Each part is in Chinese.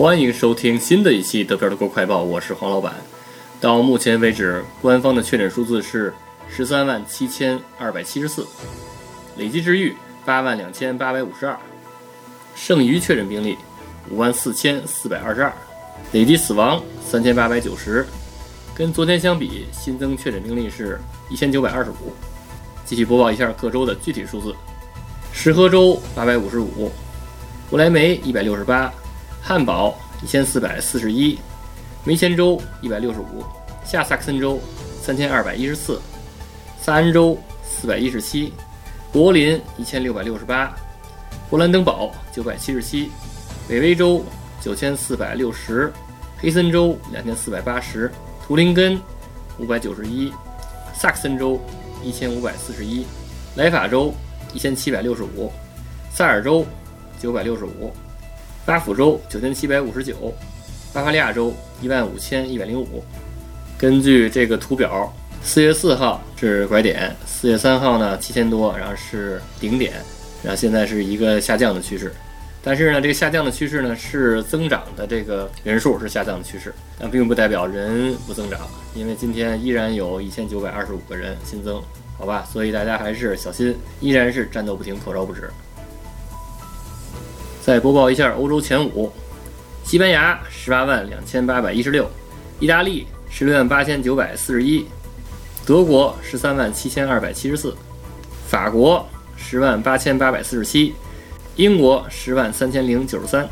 欢迎收听新的一期德票的国快报，我是黄老板。到目前为止，官方的确诊数字是十三万七千二百七十四，累计治愈八万两千八百五十二，剩余确诊病例五万四千四百二十二，累计死亡三千八百九十。跟昨天相比，新增确诊病例是一千九百二十五。继续播报一下各州的具体数字：石河州八百五十五，不来梅一百六十八。汉堡一千四百四十一，梅前州一百六十五，下萨克森州三千二百一十四，萨恩州四百一十七，柏林一千六百六十八，勃兰登堡九百七十七，北威州九千四百六十，黑森州两千四百八十，图林根五百九十一，萨克森州一千五百四十一，莱法州一千七百六十五，萨尔州九百六十五。巴甫州九千七百五十九，巴伐利亚州一万五千一百零五。根据这个图表，四月四号是拐点，四月三号呢七千多，然后是顶点，然后现在是一个下降的趋势。但是呢，这个下降的趋势呢是增长的，这个人数是下降的趋势，但并不代表人不增长，因为今天依然有一千九百二十五个人新增，好吧？所以大家还是小心，依然是战斗不停，口罩不止。再播报一下欧洲前五：西班牙十八万两千八百一十六，意大利十六万八千九百四十一，德国十三万七千二百七十四，法国十万八千八百四十七，英国十万三千零九十三，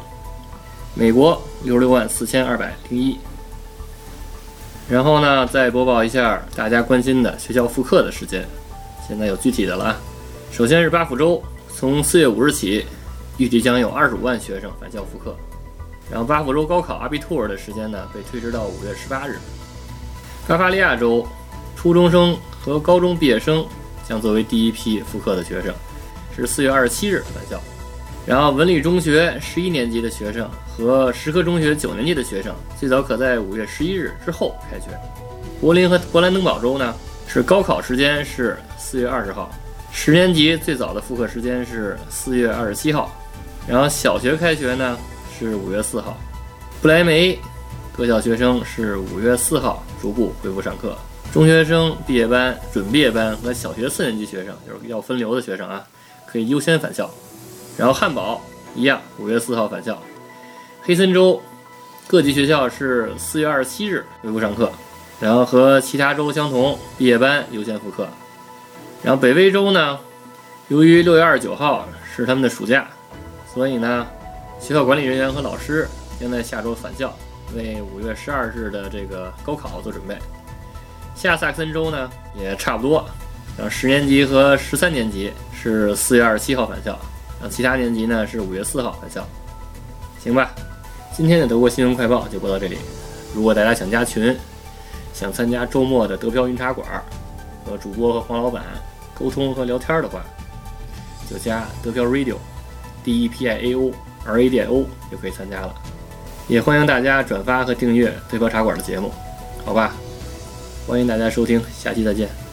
美国六十六万四千二百零一。然后呢，再播报一下大家关心的学校复课的时间，现在有具体的了啊。首先是巴甫州，从四月五日起。预计将有二十五万学生返校复课，然后巴甫州高考阿比托尔的时间呢被推迟到五月十八日。巴伐利亚州初中生和高中毕业生将作为第一批复课的学生，是四月二十七日返校。然后文理中学十一年级的学生和石科中学九年级的学生最早可在五月十一日之后开学。柏林和勃兰登堡州呢是高考时间是四月二十号，十年级最早的复课时间是四月二十七号。然后小学开学呢是五月四号，不来梅各校学生是五月四号逐步恢复上课，中学生毕业班、准毕业班和小学四年级学生就是要分流的学生啊，可以优先返校。然后汉堡一样，五月四号返校。黑森州各级学校是四月二十七日恢复上课，然后和其他州相同，毕业班优先复课。然后北威州呢，由于六月二十九号是他们的暑假。所以呢，学校管理人员和老师将在下周返校，为五月十二日的这个高考做准备。下萨克森州呢也差不多，然后十年级和十三年级是四月二十七号返校，然后其他年级呢是五月四号返校。行吧，今天的德国新闻快报就播到这里。如果大家想加群，想参加周末的德飘云茶馆，和主播和黄老板沟通和聊天的话，就加德飘 Radio。D E P I A O R A D I O 就可以参加了，也欢迎大家转发和订阅对标茶馆的节目，好吧？欢迎大家收听，下期再见。